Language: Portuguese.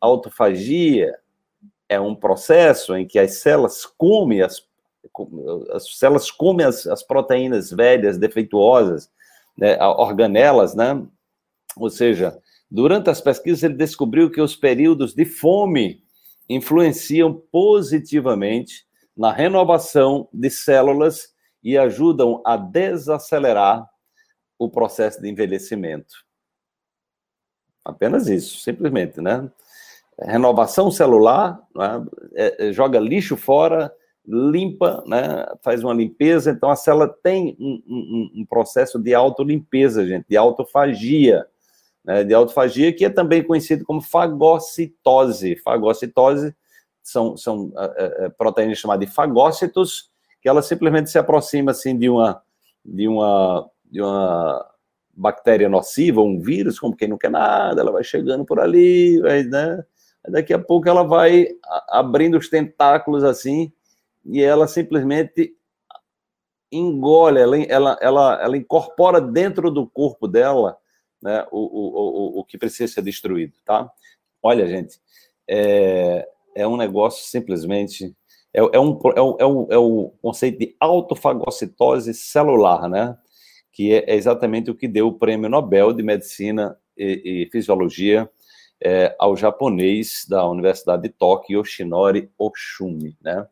autofagia é um processo em que as células comem as, as células comem as, as proteínas velhas, defeituosas, né, organelas, né? Ou seja, durante as pesquisas ele descobriu que os períodos de fome influenciam positivamente na renovação de células e ajudam a desacelerar o processo de envelhecimento. Apenas isso, simplesmente, né? Renovação celular, né? é, é, joga lixo fora, limpa, né? Faz uma limpeza. Então a célula tem um, um, um processo de autolimpeza, gente, de autofagia, né? De autofagia que é também conhecido como fagocitose. Fagocitose são, são uh, proteínas chamadas de fagócitos, que ela simplesmente se aproxima assim de uma de uma de uma bactéria nociva, um vírus, como quem não quer nada, ela vai chegando por ali, vai, né? Daqui a pouco ela vai abrindo os tentáculos assim e ela simplesmente engole, ela, ela, ela, ela incorpora dentro do corpo dela né, o, o, o, o que precisa ser destruído, tá? Olha, gente, é, é um negócio simplesmente. É, é, um, é, um, é, um, é o conceito de autofagocitose celular, né? Que é exatamente o que deu o prêmio Nobel de Medicina e, e Fisiologia é, ao japonês da Universidade de Tóquio, Yoshinori Oshumi, né?